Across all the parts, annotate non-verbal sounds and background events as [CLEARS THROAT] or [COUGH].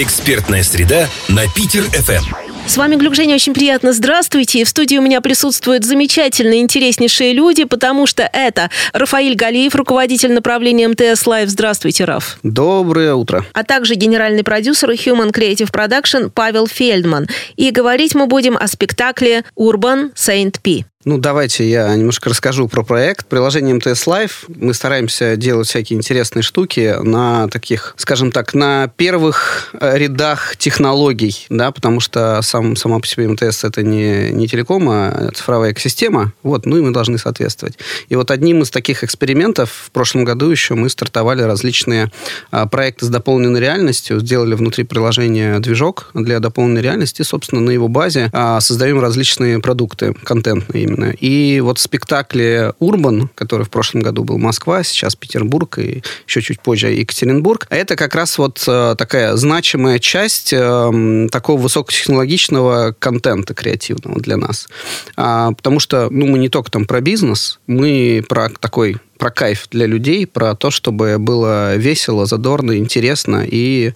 Экспертная среда на Питер-ФМ. С вами Глюк Женя, очень приятно. Здравствуйте. В студии у меня присутствуют замечательные, интереснейшие люди, потому что это Рафаиль Галиев, руководитель направления МТС Live. Здравствуйте, Раф. Доброе утро. А также генеральный продюсер Human Creative Production Павел Фельдман. И говорить мы будем о спектакле Urban Saint P. Ну, давайте я немножко расскажу про проект. Приложение МТС Live мы стараемся делать всякие интересные штуки на таких, скажем так, на первых э, рядах технологий, да, потому что сам, сама по себе МТС это не, не телеком, а цифровая экосистема, вот, ну и мы должны соответствовать. И вот одним из таких экспериментов в прошлом году еще мы стартовали различные а, проекты с дополненной реальностью, сделали внутри приложения движок для дополненной реальности, собственно, на его базе а, создаем различные продукты контентные именно. И вот спектакли «Урбан», который в прошлом году был Москва, сейчас Петербург и еще чуть позже Екатеринбург, это как раз вот э, такая значимая часть э, такого высокотехнологичного контента креативного для нас. А, потому что ну, мы не только там про бизнес, мы про такой про кайф для людей, про то, чтобы было весело, задорно, интересно и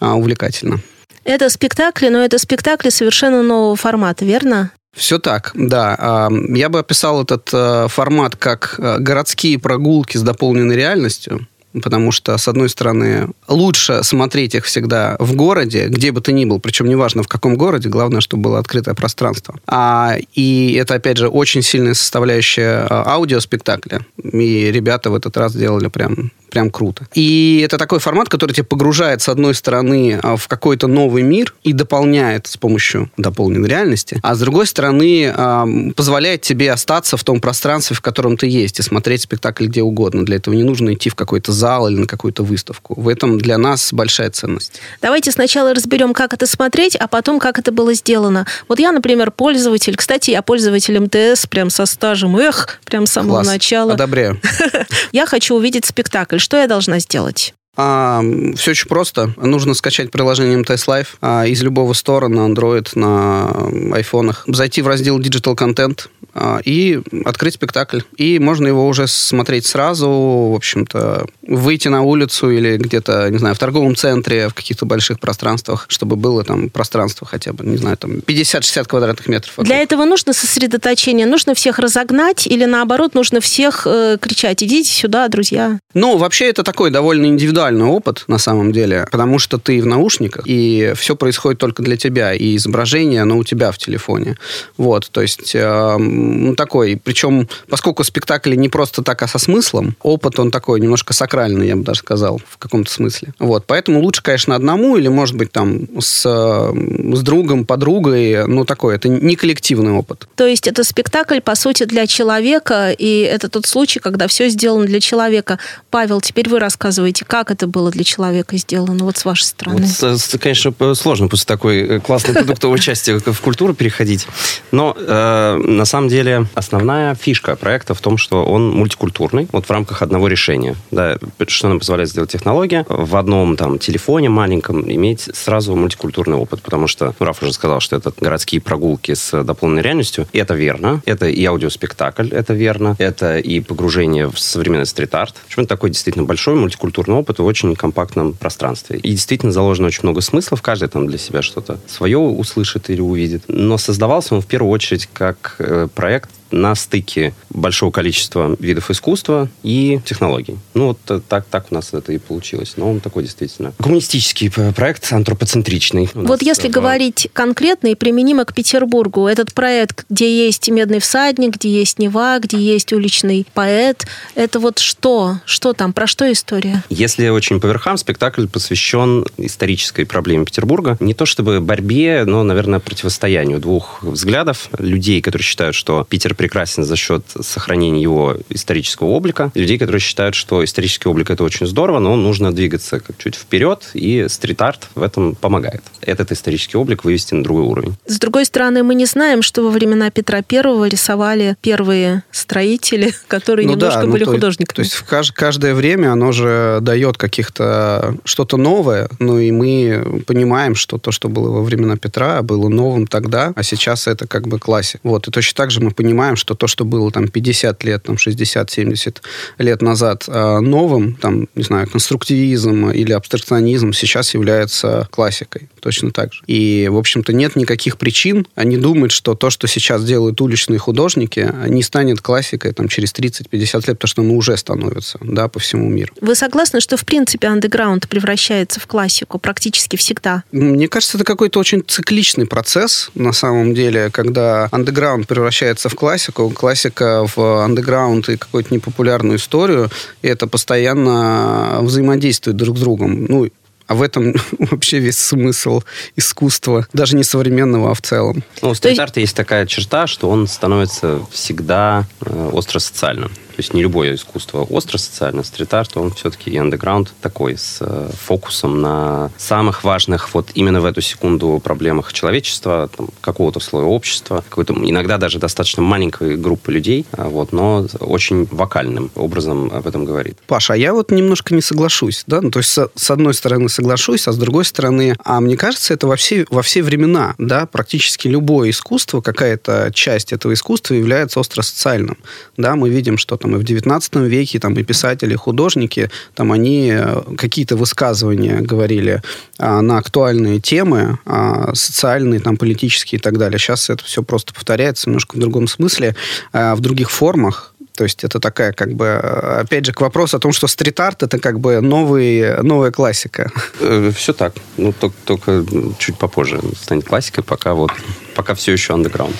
а, увлекательно. Это спектакли, но это спектакли совершенно нового формата, верно? Все так, да. Я бы описал этот э, формат как э, городские прогулки с дополненной реальностью потому что, с одной стороны, лучше смотреть их всегда в городе, где бы ты ни был, причем неважно в каком городе, главное, чтобы было открытое пространство. А, и это, опять же, очень сильная составляющая а, аудиоспектакля, и ребята в этот раз сделали прям прям круто. И это такой формат, который тебя погружает, с одной стороны, а, в какой-то новый мир и дополняет с помощью дополненной реальности, а с другой стороны, а, позволяет тебе остаться в том пространстве, в котором ты есть, и смотреть спектакль где угодно. Для этого не нужно идти в какой-то зал или на какую-то выставку. В этом для нас большая ценность. Давайте сначала разберем, как это смотреть, а потом, как это было сделано. Вот я, например, пользователь. Кстати, я пользователь МТС прям со стажем. Эх, прям с самого Класс. начала. Одобряю. [LAUGHS] Я хочу увидеть спектакль. Что я должна сделать? А, все очень просто. Нужно скачать приложение МТС Live а, из любого стора на Android, на айфонах, зайти в раздел Digital Content а, и открыть спектакль. И можно его уже смотреть сразу, в общем-то, выйти на улицу или где-то, не знаю, в торговом центре, в каких-то больших пространствах, чтобы было там пространство хотя бы, не знаю, там 50-60 квадратных метров. Вокруг. Для этого нужно сосредоточение, нужно всех разогнать или наоборот нужно всех э, кричать, идите сюда, друзья? Ну, вообще это такой довольно индивидуальный индивидуальный опыт, на самом деле, потому что ты в наушниках, и все происходит только для тебя, и изображение, оно у тебя в телефоне. Вот, то есть, э, ну, такой, причем, поскольку спектакль не просто так, а со смыслом, опыт он такой немножко сакральный, я бы даже сказал, в каком-то смысле. Вот, поэтому лучше, конечно, одному, или, может быть, там, с, с другом, подругой, ну, такой, это не коллективный опыт. То есть, это спектакль, по сути, для человека, и это тот случай, когда все сделано для человека. Павел, теперь вы рассказываете, как это было для человека сделано, вот с вашей стороны? Вот, конечно, сложно после такой э, классной продуктовой части в культуру переходить. Но э, на самом деле основная фишка проекта в том, что он мультикультурный, вот в рамках одного решения. Да, что нам позволяет сделать технология? В одном там телефоне маленьком иметь сразу мультикультурный опыт, потому что Раф уже сказал, что это городские прогулки с дополненной реальностью. И это верно. Это и аудиоспектакль, это верно. Это и погружение в современный стрит-арт. Почему это такой действительно большой мультикультурный опыт, очень компактном пространстве. И действительно заложено очень много смыслов. Каждый там для себя что-то свое услышит или увидит. Но создавался он в первую очередь как э, проект на стыке большого количества видов искусства и технологий. Ну, вот э, так, так у нас это и получилось. Но он такой действительно гуманистический проект, антропоцентричный. Вот если говорить конкретно и применимо к Петербургу, этот проект, где есть «Медный всадник», где есть «Нева», где есть «Уличный поэт», это вот что? Что там? Про что история? Если очень по верхам, спектакль посвящен исторической проблеме Петербурга. Не то чтобы борьбе, но, наверное, противостоянию двух взглядов людей, которые считают, что Питер прекрасен за счет сохранения его исторического облика. Людей, которые считают, что исторический облик это очень здорово, но нужно двигаться как чуть вперед, и стрит-арт в этом помогает. Этот исторический облик вывести на другой уровень. С другой стороны, мы не знаем, что во времена Петра Первого рисовали первые строители, [LAUGHS] которые ну немножко да, ну, были то, художниками. То есть в каждое время оно же дает каких-то что-то новое, ну и мы понимаем, что то, что было во времена Петра, было новым тогда, а сейчас это как бы классик. Вот, и точно так же мы понимаем, что то, что было там 50 лет, там 60-70 лет назад а, новым, там, не знаю, конструктивизм или абстракционизм сейчас является классикой. Точно так же. И, в общем-то, нет никаких причин. Они думают, что то, что сейчас делают уличные художники, не станет классикой там, через 30-50 лет, потому что оно уже становится да, по всему миру. Вы согласны, что, в принципе, андеграунд превращается в классику практически всегда? Мне кажется, это какой-то очень цикличный процесс, на самом деле, когда андеграунд превращается в классику, классика в андеграунд и какую-то непопулярную историю, и это постоянно взаимодействует друг с другом. Ну, а в этом [LAUGHS] вообще весь смысл искусства, даже не современного, а в целом. Ну, у стрит-арта есть такая черта, что он становится всегда э, остро социальным. То есть не любое искусство остро социально, стрит-арт, он все-таки и андеграунд такой, с э, фокусом на самых важных вот именно в эту секунду проблемах человечества, какого-то слоя общества, какой-то иногда даже достаточно маленькой группы людей, а вот, но очень вокальным образом об этом говорит. Паша, а я вот немножко не соглашусь, да, ну, то есть с, с одной стороны соглашусь, а с другой стороны, а мне кажется, это во все, во все времена, да, практически любое искусство, какая-то часть этого искусства является остро социальным, да, мы видим, что там и в 19 веке там и писатели, и художники, там они э, какие-то высказывания говорили а, на актуальные темы, а, социальные, там, политические и так далее. Сейчас это все просто повторяется немножко в другом смысле, а, в других формах, то есть это такая, как бы, э, опять же, к вопросу о том, что стрит-арт это как бы новый, новая классика. Э, все так. Ну, только, только чуть попозже станет классикой, пока вот пока все еще андеграунд.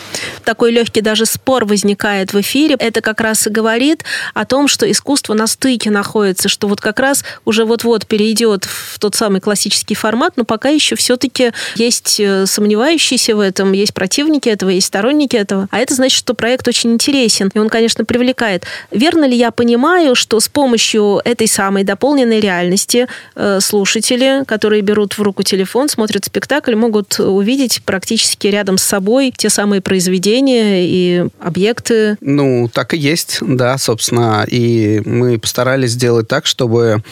Такой легкий даже спор возникает в эфире. Это как раз и говорит о том, что искусство на стыке находится, что вот как раз уже вот-вот перейдет в тот самый классический формат, но пока еще все-таки есть э, сомневающиеся в этом, есть противники этого, есть сторонники этого. А это значит, что проект очень интересен, и он, конечно, привлекает. Верно ли я понимаю, что с помощью этой самой дополненной реальности э, слушатели, которые берут в руку телефон, смотрят спектакль, могут увидеть практически рядом с собой те самые произведения и объекты. Ну, так и есть, да, собственно. И мы постарались сделать так, чтобы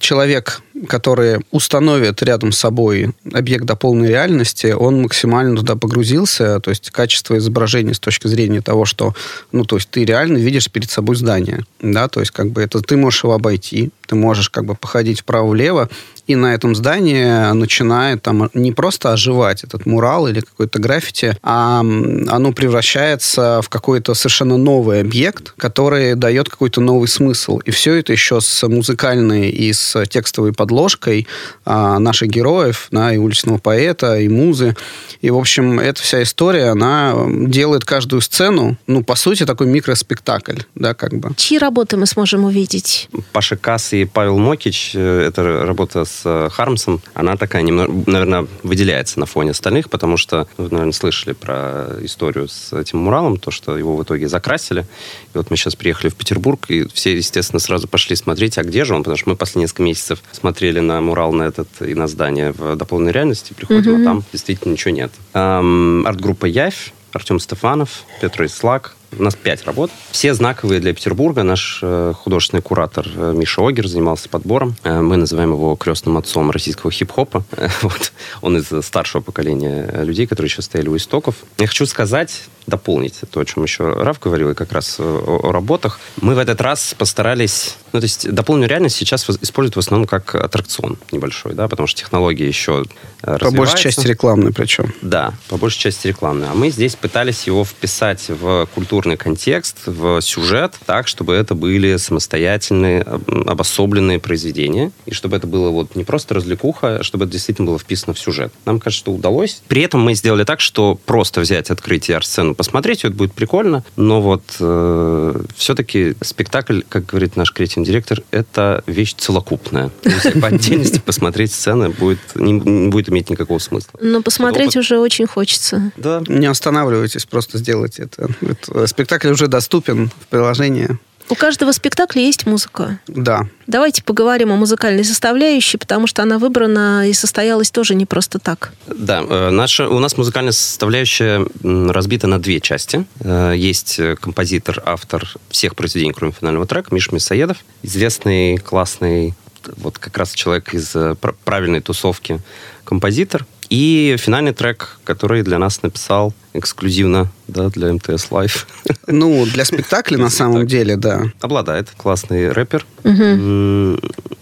человек который установит рядом с собой объект дополненной реальности, он максимально туда погрузился, то есть качество изображения с точки зрения того, что, ну, то есть ты реально видишь перед собой здание, да, то есть как бы это ты можешь его обойти, ты можешь как бы походить вправо-влево, и на этом здании начинает там не просто оживать этот мурал или какой-то граффити, а оно превращается в какой-то совершенно новый объект, который дает какой-то новый смысл. И все это еще с музыкальной и с текстовой подложкой а, наших героев, да, и уличного поэта, и музы. И, в общем, эта вся история, она делает каждую сцену, ну, по сути, такой микроспектакль, да, как бы. Чьи работы мы сможем увидеть? Паша Касс и Павел Мокич, э, это работа с э, Хармсом, она такая, немного, наверное, выделяется на фоне остальных, потому что, вы, наверное, слышали про историю с этим муралом, то, что его в итоге закрасили. И вот мы сейчас приехали в Петербург, и все, естественно, сразу пошли смотреть, а где же он, потому что мы после несколько месяцев смотрели на мурал на этот и на здание в дополненной реальности, приходим, mm-hmm. а там действительно ничего нет. Эм, арт-группа Явь, Артем Стефанов, Петр Ислак, у нас пять работ. Все знаковые для Петербурга. Наш э, художественный куратор э, Миша Огер занимался подбором. Э, мы называем его крестным отцом российского хип-хопа. [LAUGHS] Вот. Он из старшего поколения людей, которые еще стояли у истоков. Я хочу сказать, дополнить то, о чем еще Раф говорил, и как раз о, о работах. Мы в этот раз постарались... Ну, то есть дополненную реальность сейчас используют в основном как аттракцион небольшой, да, потому что технологии еще э, По большей части рекламные причем. Да, по большей части рекламные. А мы здесь пытались его вписать в культурный контекст, в сюжет, так, чтобы это были самостоятельные, обособленные произведения, и чтобы это было вот не просто развлекуха, а чтобы это действительно было вписано в сюжет. Нам кажется, что удалось. При этом мы сделали так, что просто взять открытие арт-сцену, посмотреть, это будет прикольно, но вот э, все-таки спектакль, как говорит наш креативный директор, это вещь целокупная. Есть по [LAUGHS] отдельности посмотреть сцены будет, не, не будет иметь никакого смысла. Но посмотреть уже очень хочется. Да. Не останавливайтесь, просто сделайте это. это спектакль уже доступен в приложении. У каждого спектакля есть музыка. Да. Давайте поговорим о музыкальной составляющей, потому что она выбрана и состоялась тоже не просто так. Да, э, наша, у нас музыкальная составляющая разбита на две части. Э, есть композитор, автор всех произведений, кроме финального трека, Миш Мясоедов, известный классный вот как раз человек из э, правильной тусовки, композитор. И финальный трек, который для нас написал эксклюзивно да, для МТС Live. Ну, для спектакля на самом деле, да. Обладает классный рэпер.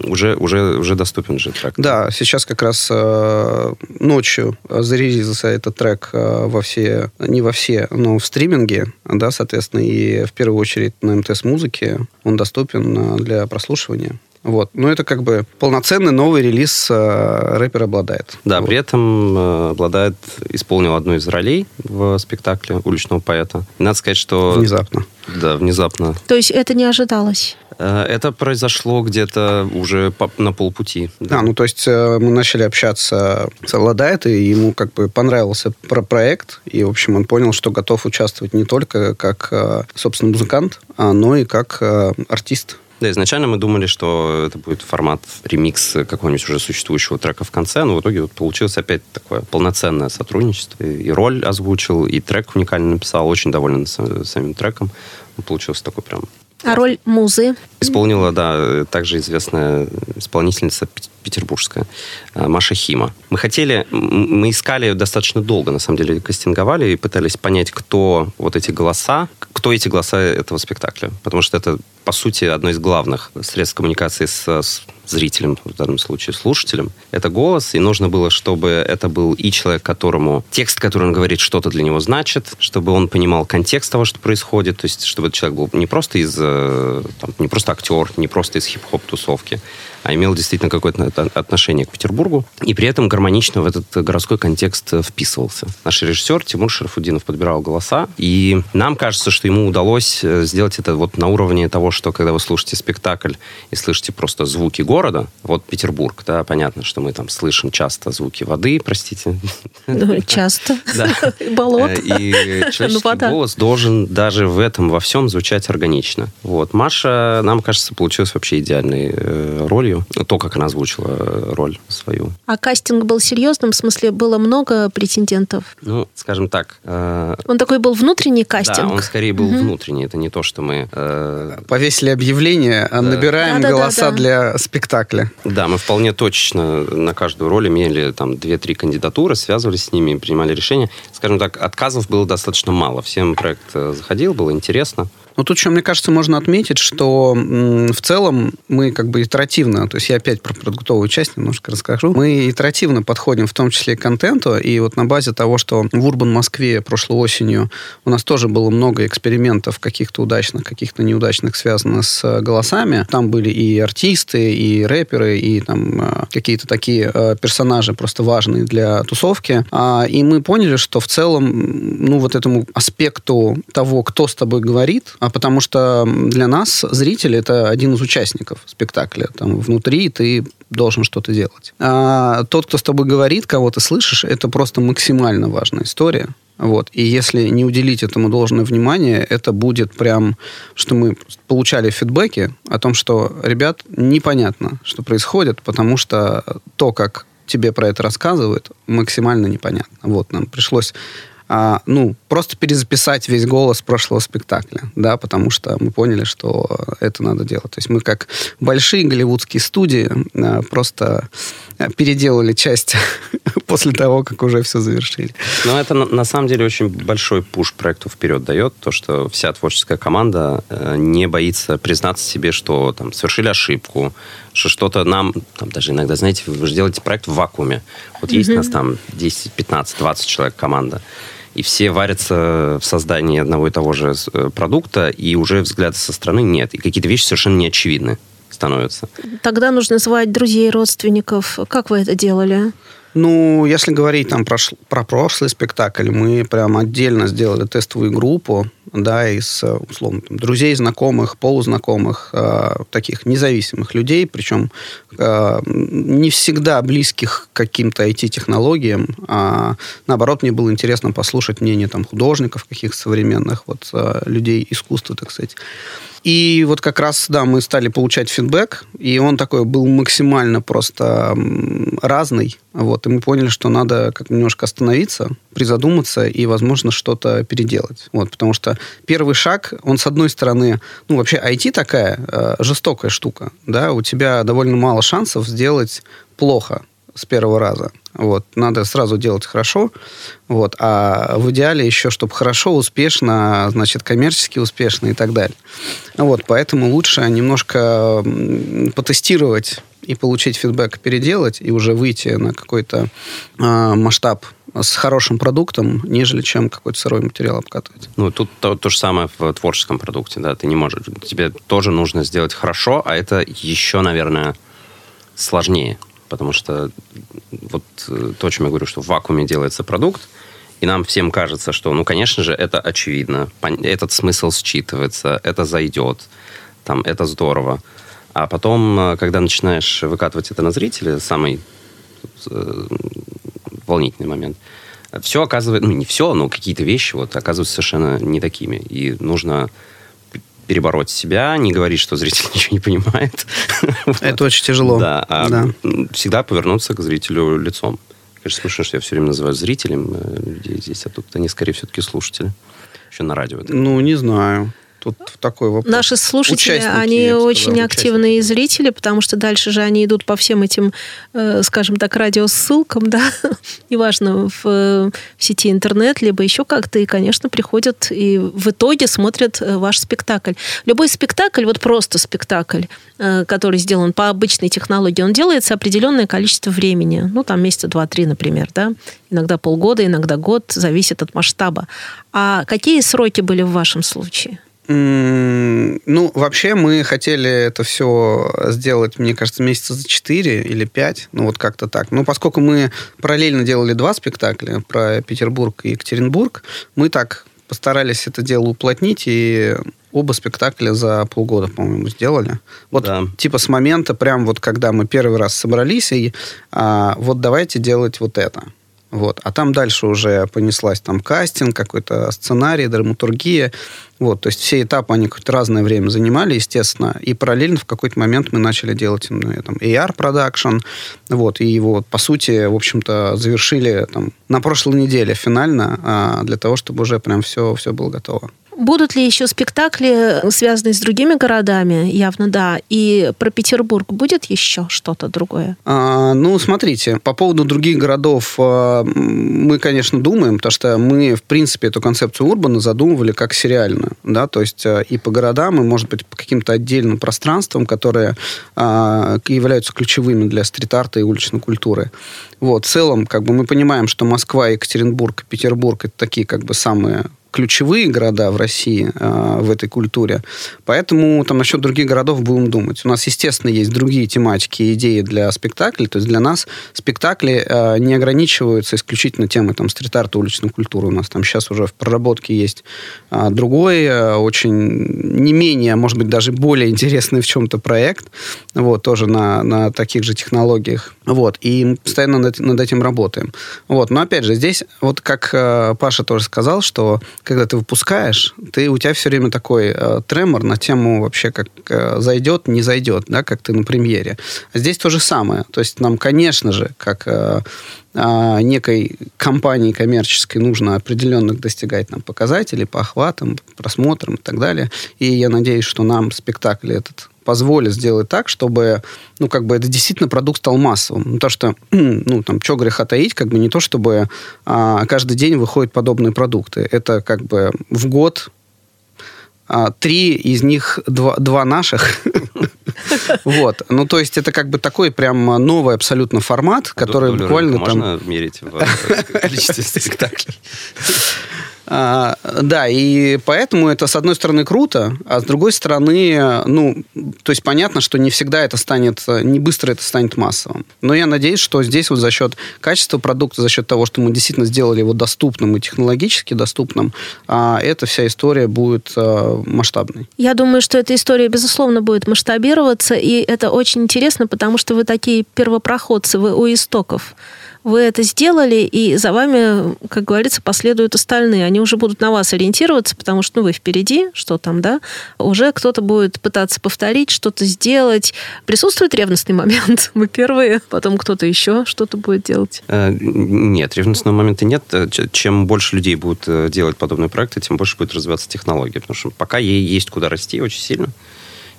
Уже, уже, уже доступен же трек. Да, сейчас как раз э, ночью зарелизился этот трек э, во все, не во все, но в стриминге, да, соответственно, и в первую очередь на МТС музыке он доступен э, для прослушивания. Вот. Но это как бы полноценный новый релиз э, рэпер обладает. Да, вот. при этом э, обладает, исполнил одну из ролей в спектакле уличного поэта. надо сказать, что... Внезапно. Да, внезапно. То есть это не ожидалось? Э, это произошло где-то уже по, на полпути. Да. А, ну то есть э, мы начали общаться с Алладайт, и ему как бы понравился про проект, и, в общем, он понял, что готов участвовать не только как, э, собственно, музыкант, а, но и как артист. Да, изначально мы думали, что это будет формат ремикс какого-нибудь уже существующего трека в конце, но в итоге вот получилось опять такое полноценное сотрудничество. И роль озвучил, и трек уникально написал, очень доволен самим треком. Получился такой прям а роль музы? Исполнила, да, также известная исполнительница петербургская э, Маша Хима. Мы хотели, мы искали достаточно долго, на самом деле, кастинговали и пытались понять, кто вот эти голоса, кто эти голоса этого спектакля. Потому что это, по сути, одно из главных средств коммуникации с, с зрителем, в данном случае слушателем, это голос, и нужно было, чтобы это был и человек, которому текст, который он говорит, что-то для него значит, чтобы он понимал контекст того, что происходит, то есть чтобы этот человек был не просто из, э, там, не просто актер, не просто из хип-хоп тусовки, а имел действительно какое-то отношение к Петербургу, и при этом гармонично в этот городской контекст вписывался. Наш режиссер Тимур Шарафудинов подбирал голоса, и нам кажется, что ему удалось э, сделать это вот на уровне того, что когда вы слушаете спектакль и слышите просто звуки города, вот Петербург, да, понятно, что мы там слышим часто звуки воды, простите. Ну, [LAUGHS] часто. Да. [LAUGHS] Болот. Э, и [LAUGHS] человеческий ну, голос должен даже в этом во всем звучать органично. Вот. Маша, нам кажется, получилась вообще идеальной э, ролью ролью, то, как она озвучила э, роль свою. А кастинг был серьезным? В смысле, было много претендентов? Ну, скажем так... Э... Он такой был внутренний кастинг? Да, он скорее был угу. внутренний. Это не то, что мы... Э... Повесили объявление, а да. набираем да, голоса да, да, для спектакля. Да, мы вполне точно на каждую роль имели там 2-3 кандидатуры, связывались с ними, принимали решения. Скажем так, отказов было достаточно мало. Всем проект э, заходил, было интересно. Но тут еще, мне кажется, можно отметить, что в целом мы как бы итеративно, то есть я опять про продуктовую часть немножко расскажу, мы итеративно подходим в том числе к контенту, и вот на базе того, что в Урбан Москве прошлой осенью у нас тоже было много экспериментов каких-то удачных, каких-то неудачных, связанных с голосами. Там были и артисты, и рэперы, и там э, какие-то такие э, персонажи просто важные для тусовки. А, и мы поняли, что в целом, ну, вот этому аспекту того, кто с тобой говорит, потому что для нас зритель это один из участников спектакля. Там внутри ты должен что-то делать. А тот, кто с тобой говорит, кого ты слышишь, это просто максимально важная история. Вот. И если не уделить этому должное внимание, это будет прям, что мы получали фидбэки о том, что, ребят, непонятно, что происходит, потому что то, как тебе про это рассказывают, максимально непонятно. Вот, нам пришлось а, ну, просто перезаписать весь голос прошлого спектакля, да, потому что мы поняли, что это надо делать. То есть мы как большие голливудские студии а, просто переделали часть [LAUGHS] после того, как уже все завершили. Но это на, на самом деле очень большой пуш проекту вперед дает, то, что вся творческая команда э, не боится признаться себе, что там совершили ошибку, что что-то нам, там даже иногда, знаете, вы же делаете проект в вакууме. Вот mm-hmm. есть у нас там 10, 15, 20 человек команда и все варятся в создании одного и того же э, продукта, и уже взгляда со стороны нет. И какие-то вещи совершенно неочевидны становятся. Тогда нужно звать друзей, родственников. Как вы это делали? Ну, если говорить там про, про прошлый спектакль, мы прям отдельно сделали тестовую группу, да, из, условно, там, друзей, знакомых, полузнакомых, э, таких независимых людей, причем э, не всегда близких к каким-то IT-технологиям, а наоборот, мне было интересно послушать мнение там художников каких-то современных, вот, э, людей искусства, так сказать. И вот как раз, да, мы стали получать фидбэк, и он такой был максимально просто разный. Вот, и мы поняли, что надо как немножко остановиться, призадуматься и, возможно, что-то переделать. Вот, потому что первый шаг, он, с одной стороны, ну, вообще IT такая э, жестокая штука, да, у тебя довольно мало шансов сделать плохо с первого раза. Вот. Надо сразу делать хорошо. Вот. А в идеале еще, чтобы хорошо, успешно, значит, коммерчески успешно и так далее. Вот. Поэтому лучше немножко потестировать и получить фидбэк, переделать, и уже выйти на какой-то э, масштаб с хорошим продуктом, нежели чем какой-то сырой материал обкатывать. Ну, тут то, то же самое в творческом продукте, да, ты не можешь. Тебе тоже нужно сделать хорошо, а это еще, наверное, сложнее потому что вот э, то, о чем я говорю, что в вакууме делается продукт, и нам всем кажется, что, ну, конечно же, это очевидно, этот смысл считывается, это зайдет, там, это здорово. А потом, э, когда начинаешь выкатывать это на зрителя, самый э, волнительный момент, все оказывается, ну, не все, но какие-то вещи вот оказываются совершенно не такими. И нужно перебороть себя, не говорить, что зритель [LAUGHS] ничего не понимает. [LAUGHS] Это очень тяжело. Да, а да. всегда повернуться к зрителю лицом. Конечно, смешно, что я все время называю зрителем э, людей здесь, а тут они скорее все-таки слушатели. Еще на радио. Ну, не знаю. Тут такой вопрос. Наши слушатели, Участники, они очень сказал, активные участники. зрители, потому что дальше же они идут по всем этим, э, скажем так, радиосылкам, да, [LAUGHS] неважно, в, в сети интернет, либо еще как-то, и, конечно, приходят и в итоге смотрят э, ваш спектакль. Любой спектакль, вот просто спектакль, э, который сделан по обычной технологии, он делается определенное количество времени, ну, там месяца два-три, например, да, иногда полгода, иногда год, зависит от масштаба. А какие сроки были в вашем случае? Ну, вообще мы хотели это все сделать, мне кажется, месяца за 4 или 5, ну вот как-то так. Но поскольку мы параллельно делали два спектакля про Петербург и Екатеринбург, мы так постарались это дело уплотнить и оба спектакля за полгода, по-моему, сделали. Вот да. типа с момента, прям вот когда мы первый раз собрались, и а, вот давайте делать вот это. Вот. А там дальше уже понеслась там кастинг, какой-то сценарий, драматургия. Вот. То есть все этапы, они какое-то разное время занимали, естественно. И параллельно в какой-то момент мы начали делать ну, там, AR-продакшн. Вот. И его, по сути, в общем-то, завершили там, на прошлой неделе финально, а, для того, чтобы уже прям все, все было готово. Будут ли еще спектакли, связанные с другими городами? Явно да. И про Петербург будет еще что-то другое? А, ну, смотрите, по поводу других городов а, мы, конечно, думаем, потому что мы, в принципе, эту концепцию Урбана задумывали как сериальную. Да? То есть а, и по городам, и, может быть, по каким-то отдельным пространствам, которые а, являются ключевыми для стрит-арта и уличной культуры. Вот, в целом, как бы мы понимаем, что Москва, Екатеринбург, Петербург это такие как бы самые ключевые города в России э, в этой культуре. Поэтому там насчет других городов будем думать. У нас, естественно, есть другие тематики и идеи для спектаклей. То есть для нас спектакли э, не ограничиваются исключительно темой там, стрит-арта, уличной культуры. У нас там сейчас уже в проработке есть э, другой, э, очень не менее, может быть, даже более интересный в чем-то проект. Вот, тоже на, на таких же технологиях. Вот, и мы постоянно над, над этим работаем. Вот, но опять же, здесь, вот как э, Паша тоже сказал, что когда ты выпускаешь, ты, у тебя все время такой э, тремор на тему вообще, как э, зайдет, не зайдет, да, как ты на премьере. А здесь то же самое. То есть нам, конечно же, как э, э, некой компании коммерческой нужно определенных достигать нам показателей по охватам, просмотрам и так далее. И я надеюсь, что нам спектакль этот позволит сделать так, чтобы, ну, как бы это действительно продукт стал массовым. Ну, то, что, [CLEARS THROAT] ну, там, что греха таить, как бы не то, чтобы а, каждый день выходят подобные продукты. Это как бы в год а, три из них два, два наших. [LAUGHS] Вот. Ну, то есть это как бы такой прям новый абсолютно формат, который буквально там... Можно мерить в [LAUGHS] количестве спектаклей? [LAUGHS] А, да, и поэтому это, с одной стороны, круто, а с другой стороны, ну, то есть понятно, что не всегда это станет, не быстро это станет массовым. Но я надеюсь, что здесь вот за счет качества продукта, за счет того, что мы действительно сделали его доступным и технологически доступным, а, эта вся история будет а, масштабной. Я думаю, что эта история, безусловно, будет масштабироваться, и это очень интересно, потому что вы такие первопроходцы, вы у истоков вы это сделали, и за вами, как говорится, последуют остальные. Они уже будут на вас ориентироваться, потому что ну, вы впереди, что там, да, уже кто-то будет пытаться повторить, что-то сделать. Присутствует ревностный момент? [LAUGHS] Мы первые, потом кто-то еще что-то будет делать? Э, нет, ревностного момента нет. Э, чем больше людей будут э, делать подобные проекты, тем больше будет развиваться технология. Потому что пока ей есть куда расти очень сильно.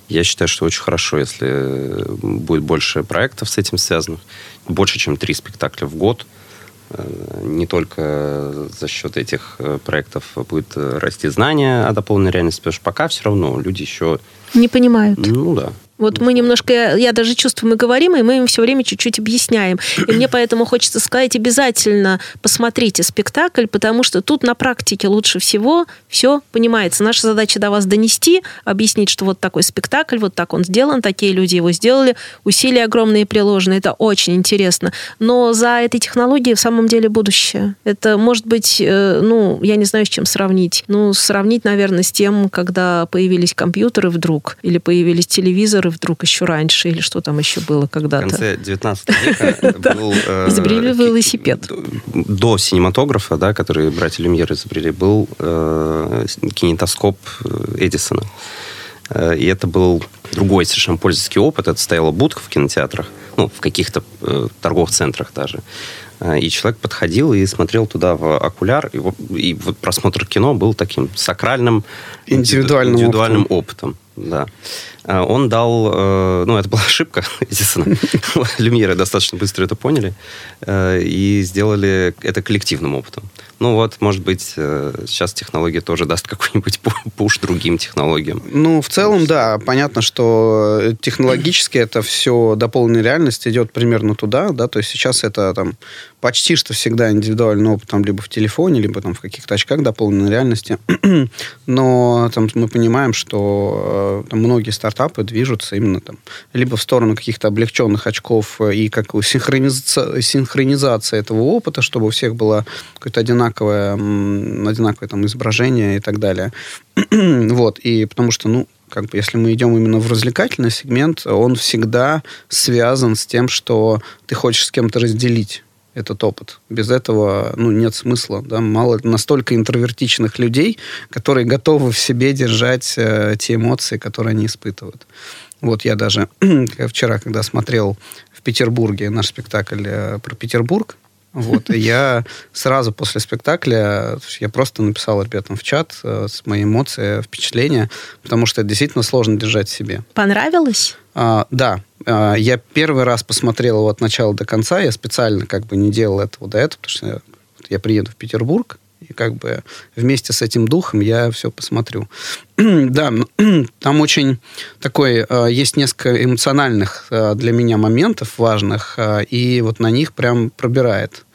Я считаю, что очень хорошо, если будет больше проектов с этим связанных. Больше, чем три спектакля в год. Э, не только за счет этих э, проектов будет расти знания о дополненной реальности, потому что пока все равно люди еще... Не понимают. Ну да. Вот мы немножко, я даже чувствую, мы говорим, и мы им все время чуть-чуть объясняем. И мне поэтому хочется сказать, обязательно посмотрите спектакль, потому что тут на практике лучше всего все понимается. Наша задача до вас донести, объяснить, что вот такой спектакль, вот так он сделан, такие люди его сделали, усилия огромные приложены, это очень интересно. Но за этой технологией в самом деле будущее. Это может быть, э, ну, я не знаю, с чем сравнить. Ну, сравнить, наверное, с тем, когда появились компьютеры вдруг, или появились телевизоры, компьютеры вдруг еще раньше, или что там еще было когда-то? В конце 19 века [LAUGHS] был... Э, изобрели велосипед. До синематографа, да, который братья Люмьер изобрели, был э, кинетоскоп э, Эдисона. И это был другой совершенно пользовательский опыт. Это стояла будка в кинотеатрах, ну, в каких-то э, торговых центрах даже. И человек подходил и смотрел туда в окуляр, и, и вот просмотр кино был таким сакральным, индивидуальным, индивидуальным опытом. опытом да. А, он дал, э, ну, это была [LAUGHS] ошибка, естественно. [LAUGHS] Люмьеры достаточно быстро это поняли э, и сделали это коллективным опытом. Ну вот, может быть, э, сейчас технология тоже даст какой-нибудь пуш другим технологиям. Ну, в целом, да. Понятно, что технологически это все дополненная реальность идет примерно туда, да, то есть сейчас это там почти что всегда индивидуальный опыт там либо в телефоне, либо там в каких-то очках дополненной реальности. [CLEARS THROAT] Но там мы понимаем, что там, многие стартапы движутся именно там либо в сторону каких-то облегченных очков и как синхронизация, синхронизация этого опыта, чтобы у всех было какое-то одинаковое, одинаковое там изображение и так далее. [CLEARS THROAT] вот, и потому что, ну, как бы, если мы идем именно в развлекательный сегмент, он всегда связан с тем, что ты хочешь с кем-то разделить этот опыт. Без этого ну, нет смысла. Да? Мало настолько интровертичных людей, которые готовы в себе держать э, те эмоции, которые они испытывают. Вот я даже [CLEARS THROAT] вчера, когда смотрел в Петербурге наш спектакль э, про Петербург, вот, я сразу после спектакля, я просто написал ребятам в чат э, с моей эмоцией, впечатления, потому что это действительно сложно держать в себе. Понравилось? А, да, а, я первый раз посмотрел его от начала до конца. Я специально как бы не делал этого до этого, потому что я, я приеду в Петербург, и как бы вместе с этим духом я все посмотрю. [CLEARS THROAT] да, [CLEARS THROAT] там очень такой, а, есть несколько эмоциональных а, для меня моментов важных, и вот на них прям пробирает.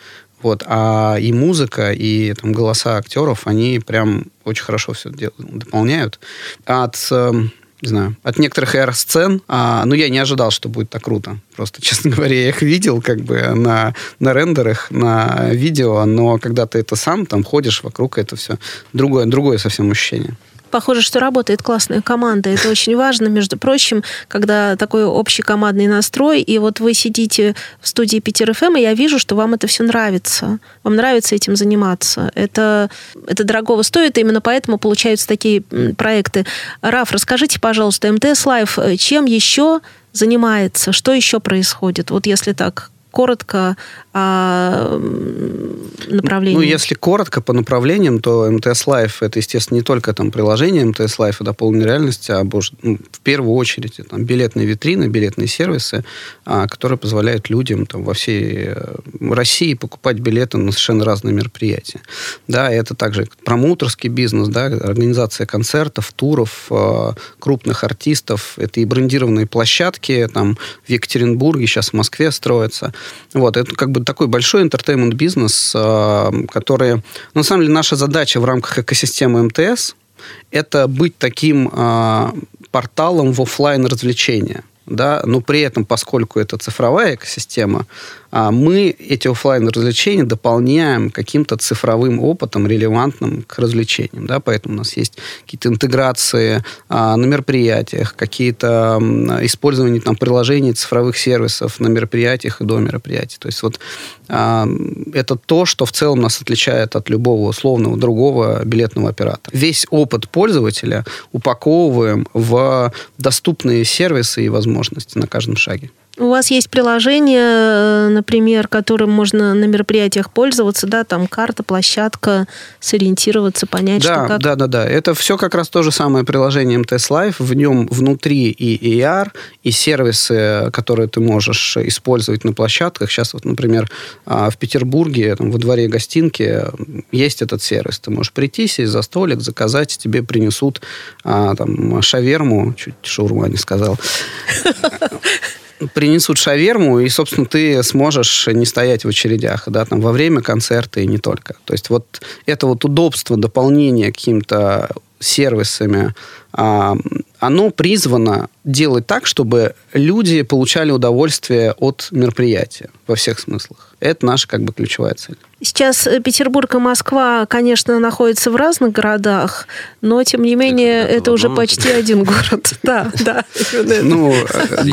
Вот. А и музыка, и там, голоса актеров, они прям очень хорошо все дополняют. От эм, не знаю, от некоторых AR-сцен, а, ну, я не ожидал, что будет так круто. Просто, [LAUGHS] честно говоря, я их видел как бы на, на рендерах, на видео, но когда ты это сам там ходишь вокруг, это все другое, другое совсем ощущение похоже, что работает классная команда. Это очень важно, между прочим, когда такой общий командный настрой, и вот вы сидите в студии Питер ФМ, и я вижу, что вам это все нравится. Вам нравится этим заниматься. Это, это дорогого стоит, и именно поэтому получаются такие проекты. Раф, расскажите, пожалуйста, МТС Live чем еще занимается? Что еще происходит? Вот если так коротко о направлении? Ну, если коротко по направлениям, то МТС Live это, естественно, не только там приложение МТС Live и дополненной реальности, а ну, в первую очередь там, билетные витрины, билетные сервисы, а, которые позволяют людям там, во всей э, России покупать билеты на совершенно разные мероприятия. Да, это также промоутерский бизнес, да, организация концертов, туров, э, крупных артистов, это и брендированные площадки, там в Екатеринбурге, сейчас в Москве строятся. Вот, это как бы такой большой entertainment-бизнес, э, который... На самом деле, наша задача в рамках экосистемы МТС – это быть таким э, порталом в офлайн развлечения. Да? Но при этом, поскольку это цифровая экосистема, а мы эти офлайн развлечения дополняем каким-то цифровым опытом, релевантным к развлечениям. Да? Поэтому у нас есть какие-то интеграции а, на мероприятиях, какие-то использование там, приложений цифровых сервисов на мероприятиях и до мероприятий. То есть вот а, это то, что в целом нас отличает от любого условного другого билетного оператора. Весь опыт пользователя упаковываем в доступные сервисы и возможности на каждом шаге. У вас есть приложение, э, например, которым можно на мероприятиях пользоваться, да, там карта, площадка, сориентироваться, понять, да, что как. Да, да, да. Это все как раз то же самое приложение МТС Live. В нем внутри и AR, и сервисы, которые ты можешь использовать на площадках. Сейчас вот, например, а, в Петербурге, там, во дворе гостинки есть этот сервис. Ты можешь прийти, сесть за столик, заказать, тебе принесут а, там шаверму, чуть шаурма не сказал, [LAUGHS] принесут шаверму, и, собственно, ты сможешь не стоять в очередях, да, там, во время концерта и не только. То есть вот это вот удобство, дополнение каким-то сервисами, а, оно призвано делать так, чтобы люди получали удовольствие от мероприятия во всех смыслах. Это наша как бы ключевая цель. Сейчас э, Петербург и Москва, конечно, находятся в разных городах, но, тем не менее, это, это уже почти один город. [LAUGHS] Да, да. Ну, э,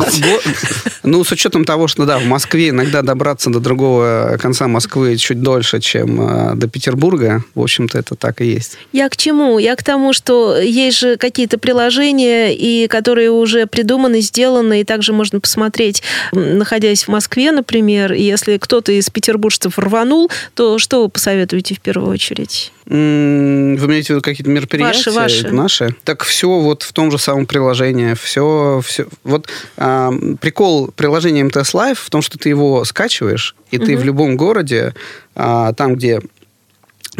ну, с учетом того, что, да, в Москве иногда добраться до другого конца Москвы чуть дольше, чем э, до Петербурга, в общем-то, это так и есть. Я к чему? Я к тому, что есть же какие-то приложения, и которые уже придуманы, сделаны, и также можно посмотреть, находясь в Москве, например, если кто-то из петербуржцев рванул, то что вы посоветуете в первую очередь? Вы имеете в виду какие-то мероприятия? Ваши, ваши. Наши? Так все вот в том же самом приложении. Все, все. Вот а, прикол приложения МТС Live в том, что ты его скачиваешь, и угу. ты в любом городе, а, там, где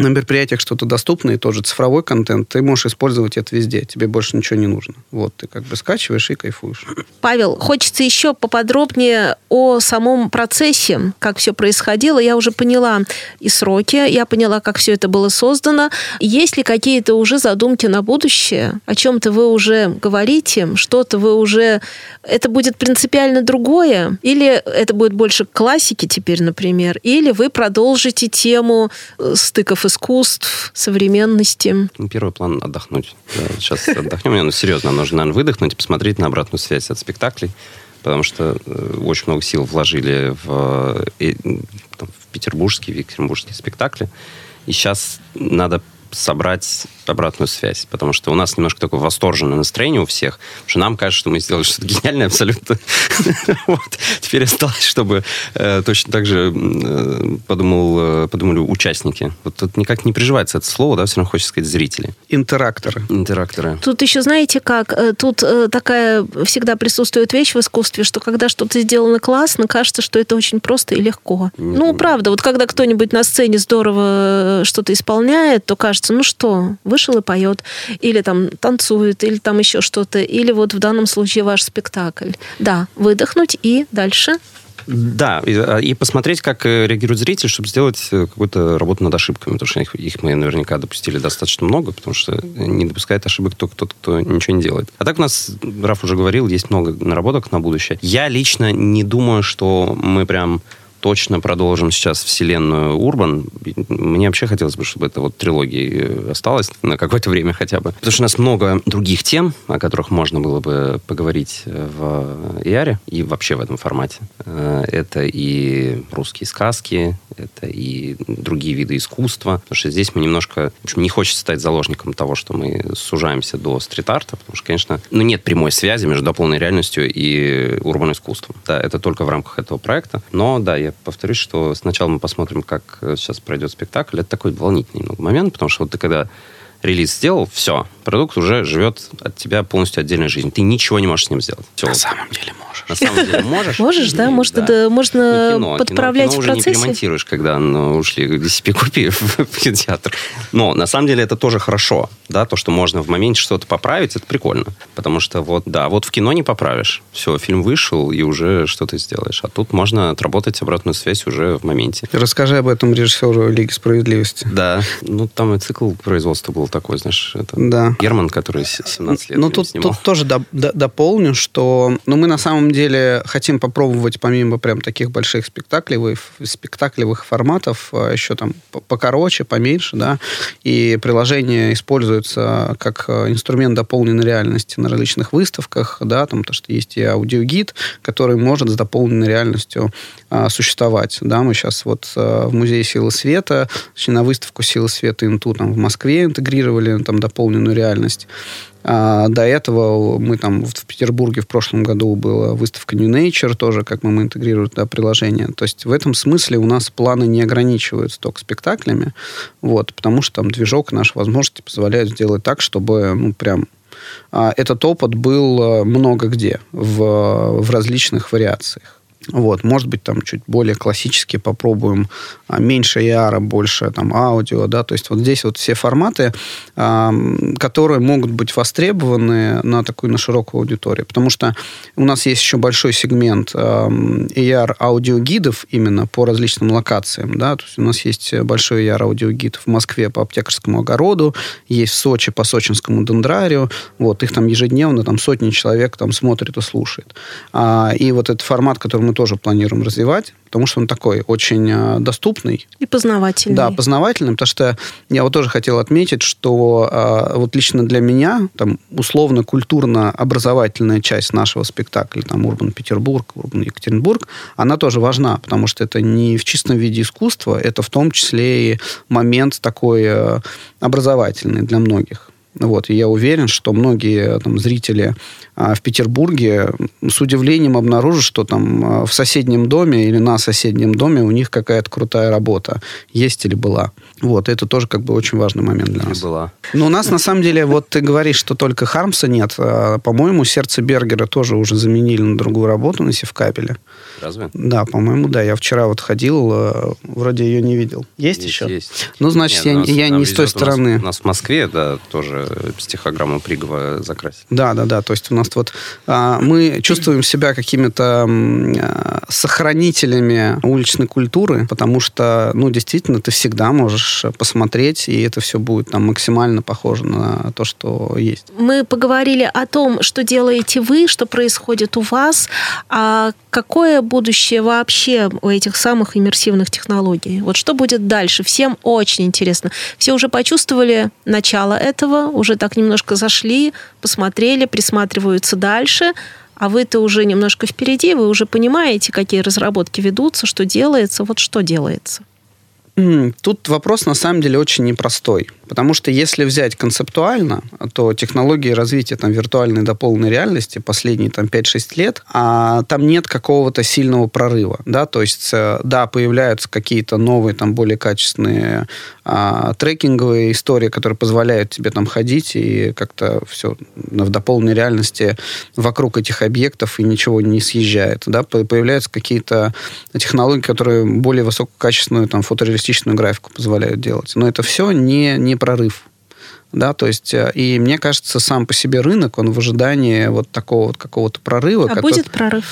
на мероприятиях что-то доступно, и тоже цифровой контент, ты можешь использовать это везде. Тебе больше ничего не нужно. Вот, ты как бы скачиваешь и кайфуешь. Павел, хочется еще поподробнее о самом процессе, как все происходило. Я уже поняла и сроки, я поняла, как все это было создано. Есть ли какие-то уже задумки на будущее? О чем-то вы уже говорите? Что-то вы уже... Это будет принципиально другое? Или это будет больше классики теперь, например? Или вы продолжите тему э, стыков искусств, современности? Ну, первый план – отдохнуть. Сейчас отдохнем. Мне ну, серьезно, нужно, наверное, выдохнуть и посмотреть на обратную связь от спектаклей, потому что э, очень много сил вложили в, э, там, в петербургские, в екатеринбургские спектакли. И сейчас надо собрать обратную связь, потому что у нас немножко такое восторженное настроение у всех, потому что нам кажется, что мы сделали что-то гениальное абсолютно. [LAUGHS] вот. Теперь осталось, чтобы э, точно так же э, подумал, э, подумали участники. Вот тут никак не приживается это слово, да, все равно хочется сказать зрители. Интеракторы. Интеракторы. Тут еще, знаете как, э, тут э, такая всегда присутствует вещь в искусстве, что когда что-то сделано классно, кажется, что это очень просто и легко. Mm-hmm. Ну, правда, вот когда кто-нибудь на сцене здорово э, что-то исполняет, то кажется, ну что, вышел и поет, или там танцует, или там еще что-то, или вот в данном случае ваш спектакль. Да, выдохнуть и дальше да, и, а, и посмотреть, как э, реагирует зритель, чтобы сделать э, какую-то работу над ошибками. Потому что их, их мы наверняка допустили достаточно много, потому что не допускает ошибок только тот, кто ничего не делает. А так у нас, Раф уже говорил, есть много наработок на будущее. Я лично не думаю, что мы прям точно продолжим сейчас вселенную Урбан. Мне вообще хотелось бы, чтобы эта вот трилогия осталась на какое-то время хотя бы. Потому что у нас много других тем, о которых можно было бы поговорить в Яре и вообще в этом формате. Э, это и русские сказки, это и другие виды искусства. Потому что здесь мы немножко... В общем, не хочется стать заложником того, что мы сужаемся до стрит-арта, потому что, конечно, ну, нет прямой связи между дополненной реальностью и урбан искусством. Да, это только в рамках этого проекта. Но, да, я повторюсь, что сначала мы посмотрим, как э, сейчас пройдет спектакль. Это такой волнительный немного момент, потому что вот ты когда релиз сделал, все, продукт уже живет от тебя полностью отдельной жизнью. Ты ничего не можешь с ним сделать. Все. На самом деле можешь. На самом деле можешь. [LAUGHS] Можешь, да? Может, это можно ну, подправлять в процессе? уже не перемонтируешь, когда ну, ушли к DCP купи в кинотеатр. Но на самом деле это тоже хорошо. Да, то, что можно в моменте что-то поправить, это прикольно. Потому что вот, да, вот в кино не поправишь. Все, фильм вышел, и уже что-то сделаешь. А тут можно отработать обратную связь уже в моменте. Расскажи об этом режиссеру Лиги Справедливости. Да, ну там и цикл производства был такой, знаешь, это Да. Герман, который с- 17 лет Ну, тут, снимал. тут тоже доп- до- дополню, что ну, мы на самом деле хотим попробовать, помимо прям таких больших спектаклевых, спектаклевых форматов, а, еще там по- покороче, поменьше, да, и приложение используется как а, инструмент дополненной реальности на различных выставках, да, там то, что есть и аудиогид, который может с дополненной реальностью а, существовать, да, мы сейчас вот а, в Музее Силы Света, точнее, на выставку Силы Света Инту там в Москве интегрировали там дополненную реальность, а до этого мы там в в Петербурге в прошлом году была выставка New Nature, тоже как мы, мы интегрируем туда приложение. То есть в этом смысле у нас планы не ограничиваются только спектаклями, вот, потому что там движок, наши возможности позволяют сделать так, чтобы, ну, прям а, этот опыт был а, много где, в, в различных вариациях. Вот, может быть, там чуть более классически попробуем а, меньше AR, больше там аудио, да, то есть вот здесь вот все форматы, ам, которые могут быть востребованы на такую, на широкую аудиторию, потому что у нас есть еще большой сегмент AR аудиогидов именно по различным локациям, да, то есть у нас есть большой AR аудиогид в Москве по Аптекарскому огороду, есть в Сочи по Сочинскому дендрарию, вот, их там ежедневно там сотни человек там смотрит и слушает. А, и вот этот формат, который мы тоже планируем развивать, потому что он такой очень а, доступный, И познавательный. да, познавательным, потому что я вот тоже хотел отметить, что а, вот лично для меня там условно-культурно-образовательная часть нашего спектакля, там Урбан Петербург, Урбан Екатеринбург, она тоже важна, потому что это не в чистом виде искусства, это в том числе и момент такой э, образовательный для многих. Вот, и я уверен, что многие там, зрители а, в Петербурге с удивлением обнаружат, что там а, в соседнем доме или на соседнем доме у них какая-то крутая работа есть или была. Вот, это тоже как бы очень важный момент для нас. была. Но у нас, на самом деле, вот ты говоришь, что только Хармса нет. а, По-моему, «Сердце Бергера» тоже уже заменили на другую работу, на Севкабеле. Разве? Да, по-моему, да. Я вчера вот ходил, э, вроде ее не видел. Есть, еще? Есть. Ну, значит, Нет, я, нас- я нам не с той везет, у нас- стороны. У нас в Москве, да, тоже стихограмму Пригова закрасили. Да, да, да. То есть у нас вот а, мы чувствуем себя какими-то а, сохранителями уличной культуры, потому что, ну, действительно, ты всегда можешь посмотреть, и это все будет там максимально похоже на то, что есть. Мы поговорили о том, что делаете вы, что происходит у вас, а какое будущее вообще у этих самых иммерсивных технологий? Вот что будет дальше? Всем очень интересно. Все уже почувствовали начало этого, уже так немножко зашли, посмотрели, присматриваются дальше, а вы-то уже немножко впереди, вы уже понимаете, какие разработки ведутся, что делается, вот что делается. Тут вопрос на самом деле очень непростой. Потому что если взять концептуально, то технологии развития там, виртуальной дополненной реальности последние там, 5-6 лет, а там нет какого-то сильного прорыва. Да? То есть, э, да, появляются какие-то новые, там, более качественные а, трекинговые истории, которые позволяют тебе там ходить и как-то все в дополненной реальности вокруг этих объектов и ничего не съезжает. Да? По- Появляются какие-то технологии, которые более высококачественную там, фотореалистичную графику позволяют делать. Но это все не, не прорыв. Да, то есть, э, и мне кажется, сам по себе рынок, он в ожидании вот такого вот какого-то прорыва. А который- будет прорыв?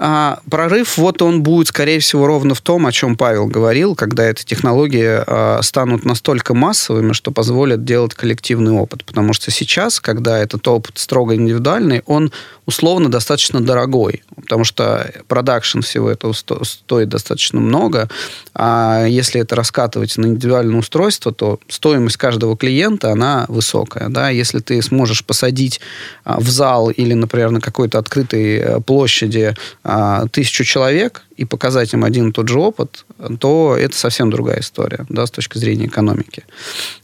А, прорыв, вот он будет, скорее всего, ровно в том, о чем Павел говорил, когда эти технологии а, станут настолько массовыми, что позволят делать коллективный опыт. Потому что сейчас, когда этот опыт строго индивидуальный, он условно достаточно дорогой. Потому что продакшн всего этого сто- стоит достаточно много. А если это раскатывать на индивидуальное устройство, то стоимость каждого клиента, она высокая. Да? Если ты сможешь посадить а, в зал или, например, на какой-то открытой э, площади а, тысячу человек и показать им один и тот же опыт, то это совсем другая история, да, с точки зрения экономики.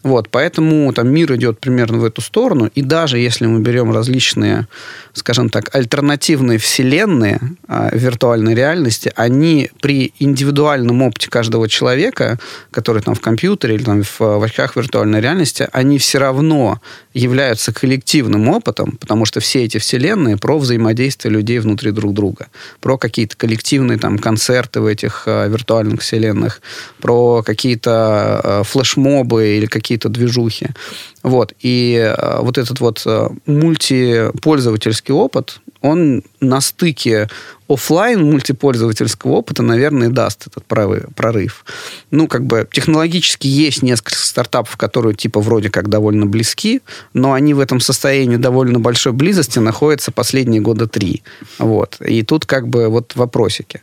Вот, поэтому там мир идет примерно в эту сторону, и даже если мы берем различные, скажем так, альтернативные вселенные а, виртуальной реальности, они при индивидуальном опыте каждого человека, который там в компьютере или там в, в очках виртуальной реальности, они все равно являются коллективным опытом, потому что все эти вселенные про взаимодействие людей внутри друг друга, про какие-то коллективные там концерты в этих э, виртуальных вселенных, про какие-то э, флешмобы или какие-то движухи. Вот. И э, вот этот вот мультипользовательский опыт, он на стыке офлайн мультипользовательского опыта, наверное, даст этот прорыв. Ну, как бы технологически есть несколько стартапов, которые типа вроде как довольно близки, но они в этом состоянии довольно большой близости находятся последние года три. Вот. И тут как бы вот вопросики.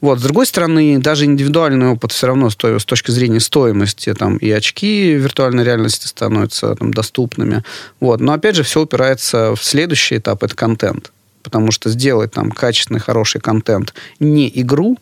Вот. С другой стороны, даже индивидуальный опыт все равно с точки зрения стоимости там, и очки виртуальной реальности становятся там, доступными. Вот. Но опять же, все упирается в следующий этап, это контент потому что сделать там качественный, хороший контент не игру,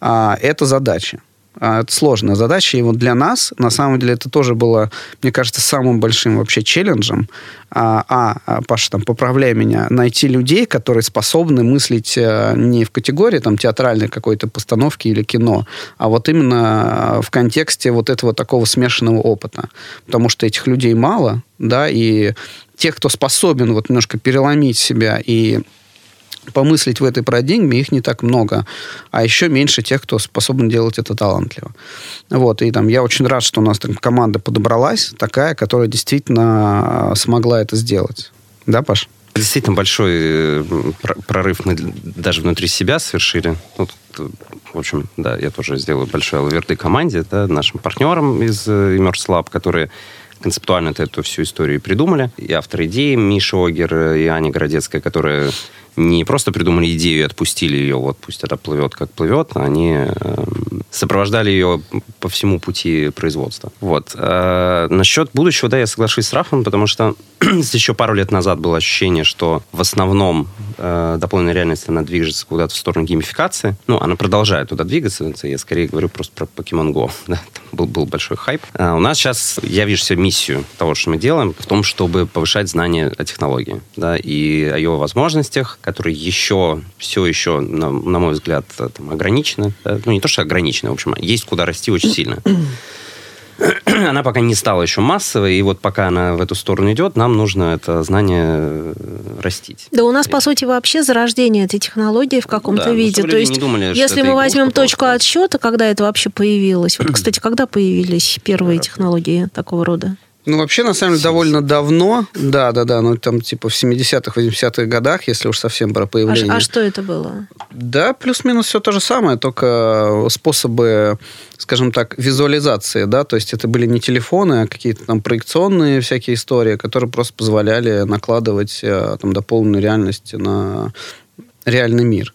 а это задача. А, это сложная задача, и вот для нас, на самом деле, это тоже было, мне кажется, самым большим вообще челленджем. А, а, а Паша, там, поправляй меня, найти людей, которые способны мыслить э, не в категории там театральной какой-то постановки или кино, а вот именно в контексте вот этого такого смешанного опыта. Потому что этих людей мало, да, и тех, кто способен вот немножко переломить себя и помыслить в этой парадигме, их не так много. А еще меньше тех, кто способен делать это талантливо. Вот. И там я очень рад, что у нас там команда подобралась, такая, которая действительно смогла это сделать. Да, Паш? Действительно большой э, прорыв мы даже внутри себя совершили. Ну, в общем, да, я тоже сделаю большой алверды команде, да, нашим партнерам из э, Immerse Lab, которые концептуально эту всю историю придумали. И автор идеи Миша Огер и Аня Городецкая, которые не просто придумали идею и отпустили ее, вот пусть это плывет как плывет, они э, сопровождали ее по всему пути производства. Вот. А насчет будущего, да, я соглашусь с Рафом, потому что [CLEARS THROAT] еще пару лет назад было ощущение, что в основном э, дополненная реальность, она движется куда-то в сторону геймификации. Ну, она продолжает туда двигаться. Я скорее говорю просто про Pokemon Go. [LAUGHS] Да, там был, был большой хайп. А у нас сейчас, я вижу себе миссию того, что мы делаем, в том, чтобы повышать знания о технологии, да, и о ее возможностях, которые еще, все еще, на, на мой взгляд, там, ограничены. Да? Ну, не то, что ограничены, в общем, есть куда расти очень сильно. [CLEARS THROAT] она пока не стала еще массовой, и вот пока она в эту сторону идет, нам нужно это знание э, растить. Да у нас, по сути, вообще зарождение этой технологии в каком-то да, виде. То есть, думали, если мы возьмем точку отсчета, когда это вообще появилось, вот, [CLEARS THROAT] кстати, когда появились первые технологии такого рода? Ну, вообще, на самом деле, довольно давно. Да, да, да. Ну, там, типа, в 70-х, 80-х годах, если уж совсем про появление. А, а что это было? Да, плюс-минус все то же самое, только способы, скажем так, визуализации, да, то есть это были не телефоны, а какие-то там проекционные всякие истории, которые просто позволяли накладывать э, там дополненную реальность на реальный мир.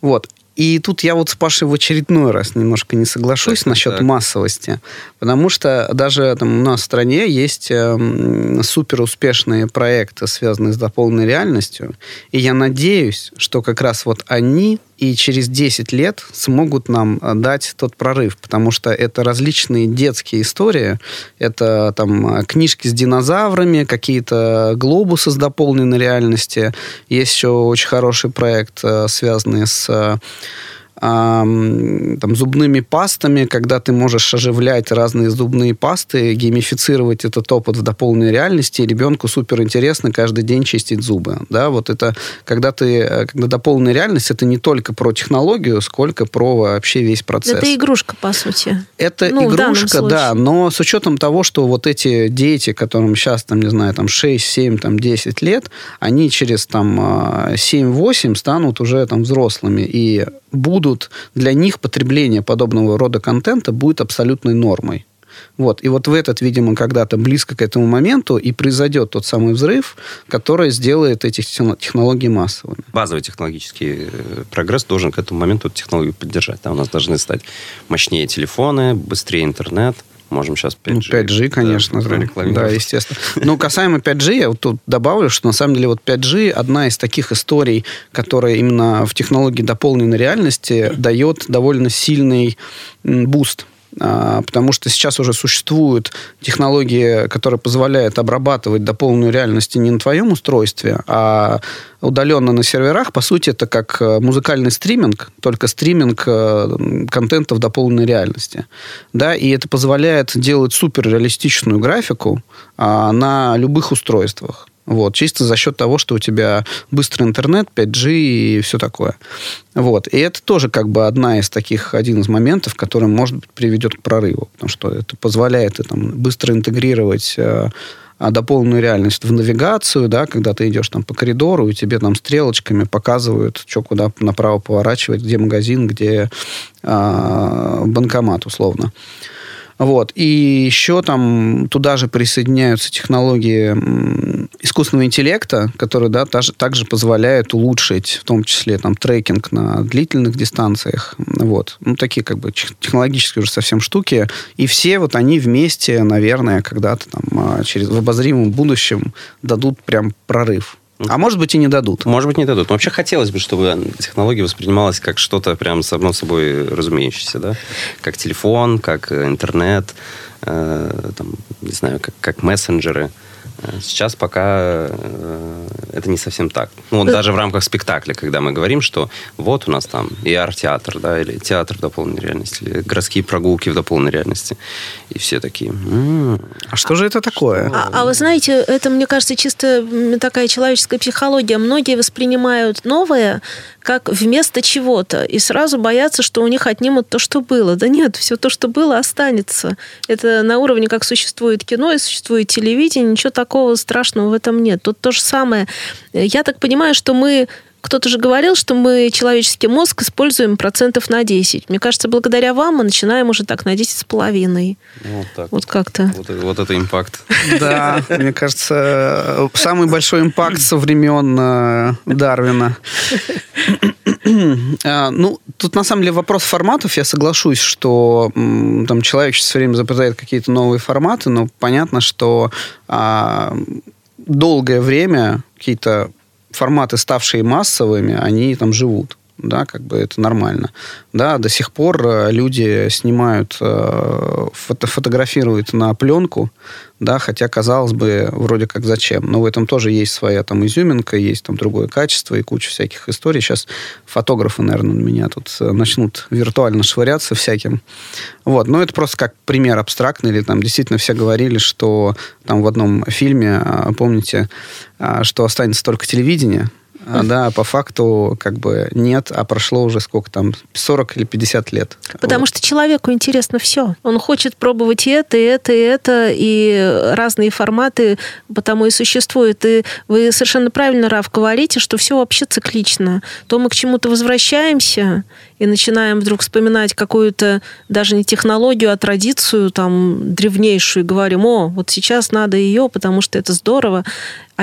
Вот. И тут я вот с Пашей в очередной раз немножко не соглашусь так, насчет так. массовости, потому что даже там, у нас в стране есть э, супер успешные проекты, связанные с дополненной реальностью, и я надеюсь, что как раз вот они и через 10 лет смогут нам э, дать тот прорыв, потому что это различные детские истории, это там э, книжки с динозаврами, какие-то глобусы с дополненной реальности, есть еще очень хороший проект, э, связанный с там, зубными пастами, когда ты можешь оживлять разные зубные пасты, геймифицировать этот опыт в дополненной реальности, и ребенку супер интересно каждый день чистить зубы. Да, вот это, когда ты, э, когда дополненная реальность, это не только про технологию, сколько про вообще весь процесс. Это игрушка, по сути. Это ну, игрушка, да, но с учетом того, что вот эти дети, которым сейчас, там, не знаю, там 6, 7, там 10 лет, они через там 7-8 станут уже там взрослыми, и будут, для них потребление подобного рода контента будет абсолютной нормой. Вот. И вот в этот, видимо, когда-то близко к этому моменту и произойдет тот самый взрыв, который сделает эти технологии массовыми. Базовый технологический э, прогресс должен к этому моменту технологию поддержать. Да? У нас должны стать мощнее телефоны, быстрее интернет, можем сейчас 5G. Ну, 5G, конечно, да, да, естественно. Но касаемо 5G, я вот тут добавлю, что на самом деле вот 5G одна из таких историй, которая именно в технологии дополненной реальности дает довольно сильный буст потому что сейчас уже существуют технологии, которые позволяют обрабатывать дополненную реальность не на твоем устройстве, а удаленно на серверах. По сути, это как э, музыкальный стриминг, только стриминг э, контента в дополненной реальности. Да, и это позволяет делать суперреалистичную графику а, на любых устройствах. Вот, чисто за счет того, что у тебя быстрый интернет, 5G и все такое. Вот. И это тоже как бы одна из таких, один из моментов, который, может быть, приведет к прорыву. Потому что это позволяет там, быстро интегрировать э, а, дополненную реальность в навигацию, да, когда ты идешь там по коридору, и тебе там стрелочками показывают, что куда направо поворачивать, где магазин, где а, банкомат, условно. Вот. И еще там туда же присоединяются технологии искусственного интеллекта, которые да, также, также позволяют улучшить, в том числе там, трекинг на длительных дистанциях. Вот. Ну, такие как бы технологические уже совсем штуки. И все вот они вместе, наверное, когда-то там а, через, в обозримом будущем дадут прям прорыв. А может быть и не дадут. Может быть не дадут. Но вообще хотелось бы, чтобы технология воспринималась как что-то прям само собой разумеющееся, да? Как телефон, как э, интернет, э, там, не знаю, как, как мессенджеры. Сейчас пока э, это не совсем так. Ну, вот даже в рамках спектакля, когда мы говорим, что вот у нас там и арт-театр, да, или театр в дополненной реальности, или городские прогулки в дополненной реальности. И все такие... М-м, а что же это такое? А, а вы знаете, это, мне кажется, чисто такая человеческая психология. Многие воспринимают новое как вместо чего-то, и сразу боятся, что у них отнимут то, что было. Да нет, все то, что было, останется. Это на уровне, как существует кино и существует телевидение, ничего такого страшного в этом нет. Тут то же самое. Я так понимаю, что мы кто-то же говорил, что мы человеческий мозг используем процентов на 10. Мне кажется, благодаря вам мы начинаем уже так на 10 с половиной. Вот так. Вот как-то. Вот, вот это импакт. Да, мне кажется, самый большой импакт со времен э, Дарвина. [CLEARS THROAT] А, ну, тут на самом деле вопрос форматов. Я соглашусь, что там человек все время изобретает какие-то новые форматы, но понятно, что а, долгое время какие-то форматы, ставшие массовыми, они там живут да, как бы это нормально. Да, до сих пор э, люди снимают, э, фото фотографируют на пленку, да, хотя, казалось бы, вроде как зачем. Но в этом тоже есть своя там изюминка, есть там другое качество и куча всяких историй. Сейчас фотографы, наверное, на меня тут э, начнут виртуально швыряться всяким. Вот, но это просто как пример абстрактный, или там действительно все говорили, что там в одном фильме, помните, что останется только телевидение, а, да, по факту как бы нет, а прошло уже сколько там, 40 или 50 лет. Потому вот. что человеку интересно все. Он хочет пробовать и это, и это, и это, и разные форматы потому и существуют. И вы совершенно правильно, Раф, говорите, что все вообще циклично. То мы к чему-то возвращаемся, и начинаем вдруг вспоминать какую-то даже не технологию, а традицию там древнейшую, и говорим, о, вот сейчас надо ее, потому что это здорово.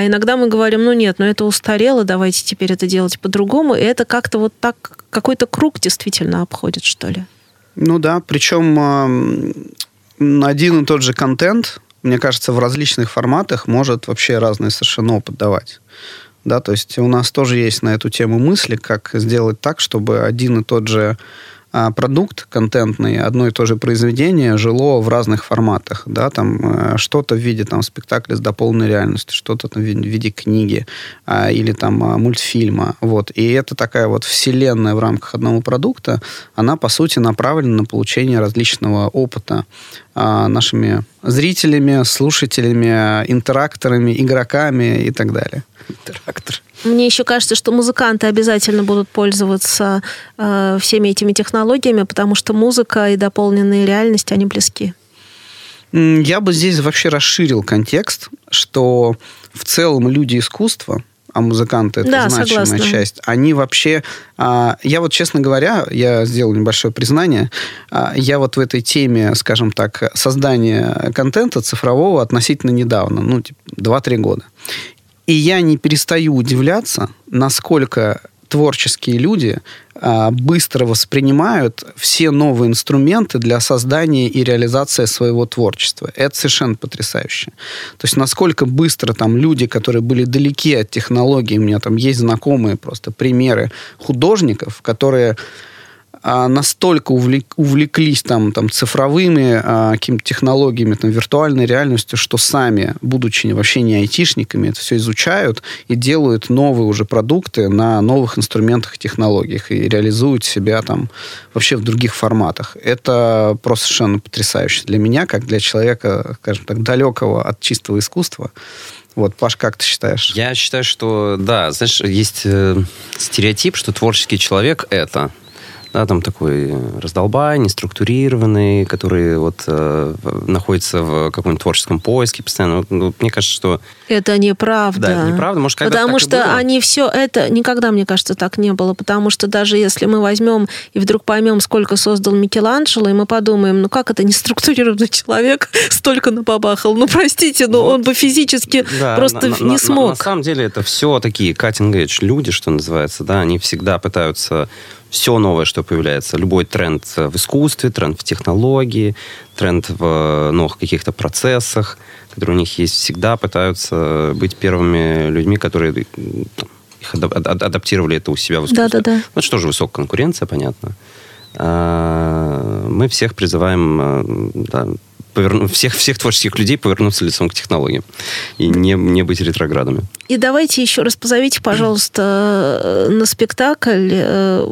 А иногда мы говорим, ну нет, ну это устарело, давайте теперь это делать по-другому. И это как-то вот так, какой-то круг действительно обходит, что ли. Ну да, причем один и тот же контент, мне кажется, в различных форматах может вообще разный совершенно опыт давать. Да, то есть у нас тоже есть на эту тему мысли, как сделать так, чтобы один и тот же продукт контентный, одно и то же произведение жило в разных форматах, да, там э, что-то в виде там спектакля с дополненной реальностью, что-то там в виде книги а, или там а, мультфильма, вот. И это такая вот вселенная в рамках одного продукта, она по сути направлена на получение различного опыта нашими зрителями, слушателями, интеракторами, игроками и так далее. Интерактор. Мне еще кажется, что музыканты обязательно будут пользоваться э, всеми этими технологиями, потому что музыка и дополненная реальность, они близки. Я бы здесь вообще расширил контекст, что в целом люди искусства, а музыканты это да, значимая согласна. часть, они вообще... А, я вот, честно говоря, я сделал небольшое признание, а, я вот в этой теме, скажем так, создания контента цифрового относительно недавно, ну, типа, 2-3 года. И я не перестаю удивляться, насколько творческие люди а, быстро воспринимают все новые инструменты для создания и реализации своего творчества. Это совершенно потрясающе. То есть насколько быстро там люди, которые были далеки от технологий, у меня там есть знакомые просто примеры художников, которые настолько увлек, увлеклись там, там, цифровыми а, какими-то технологиями, там, виртуальной реальностью, что сами, будучи вообще не айтишниками, это все изучают и делают новые уже продукты на новых инструментах и технологиях и реализуют себя там вообще в других форматах. Это просто совершенно потрясающе для меня, как для человека, скажем так, далекого от чистого искусства. Вот, Паш, как ты считаешь? Я считаю, что, да, знаешь, есть э, стереотип, что творческий человек — это да, там такой раздолбай, неструктурированный, который вот э, находится в каком-нибудь творческом поиске постоянно. Ну, мне кажется, что... Это неправда. Да, это неправда. Может, когда Потому что они все это... Никогда, мне кажется, так не было. Потому что даже если мы возьмем и вдруг поймем, сколько создал Микеланджело, и мы подумаем, ну как это неструктурированный [LAUGHS] человек столько напобахал? Ну, простите, но он бы физически Да, просто на- на- не на- смог. На, самом деле это все такие cutting edge люди, что называется, да, они всегда пытаются все новое, что появляется, любой тренд в искусстве, тренд в технологии, тренд в э, новых каких-то процессах, которые у них есть, всегда пытаются быть первыми людьми, которые там, их адап- ад- адаптировали это у себя в искусстве. Да-да-да. Ну, это что же высокая конкуренция, понятно. А, Мы всех призываем э, да, поверну- всех, всех творческих людей повернуться лицом к технологиям и не, не быть ретроградами. И давайте еще раз позовите, пожалуйста, э, на спектакль, э,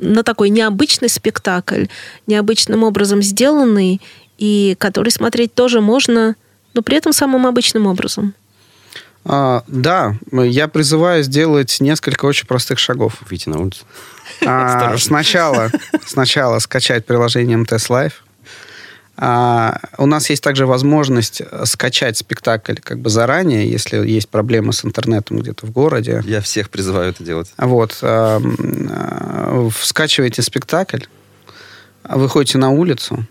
на такой необычный спектакль, необычным образом сделанный, и который смотреть тоже можно, но при этом самым обычным образом. А, да, я призываю сделать несколько очень простых шагов. Выйти на улицу. А, сначала, сначала скачать приложение МТС Лайв. А, у нас есть также возможность э, скачать спектакль как бы заранее, если есть проблемы с интернетом где-то в городе. Я всех призываю это делать. Вот, а, м, а, скачиваете спектакль, выходите на улицу,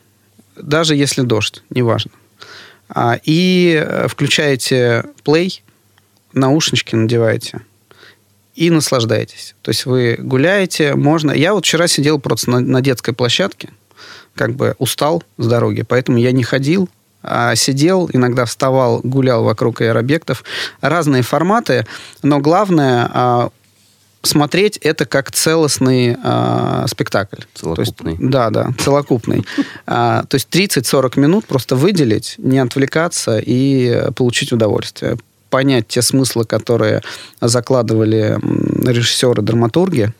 даже если дождь, неважно, А, и э, включаете плей, наушнички надеваете и наслаждаетесь. То есть вы гуляете, можно... Я вот вчера сидел просто на, на детской площадке, как бы устал с дороги, поэтому я не ходил, а сидел, иногда вставал, гулял вокруг аэробъектов. Разные форматы, но главное а, смотреть это как целостный а, спектакль. Целокупный. То есть, да, да, целокупный. А, то есть 30-40 минут просто выделить, не отвлекаться и э, получить удовольствие. Понять те смыслы, которые закладывали режиссеры, драматурги,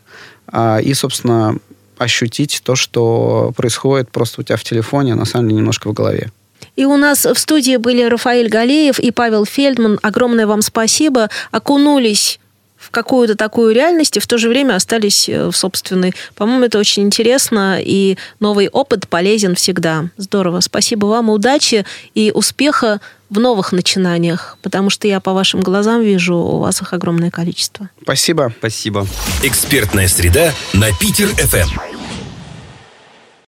и, собственно, ощутить то, что происходит просто у тебя в телефоне, а на самом деле немножко в голове. И у нас в студии были Рафаэль Галеев и Павел Фельдман. Огромное вам спасибо. Окунулись в какую-то такую реальность и в то же время остались э, в собственной. По-моему, это очень интересно, и новый опыт полезен всегда. Здорово. Спасибо вам, удачи и успеха в новых начинаниях, потому что я по вашим глазам вижу, у вас их огромное количество. Спасибо. Спасибо. Экспертная среда на Питер ФМ.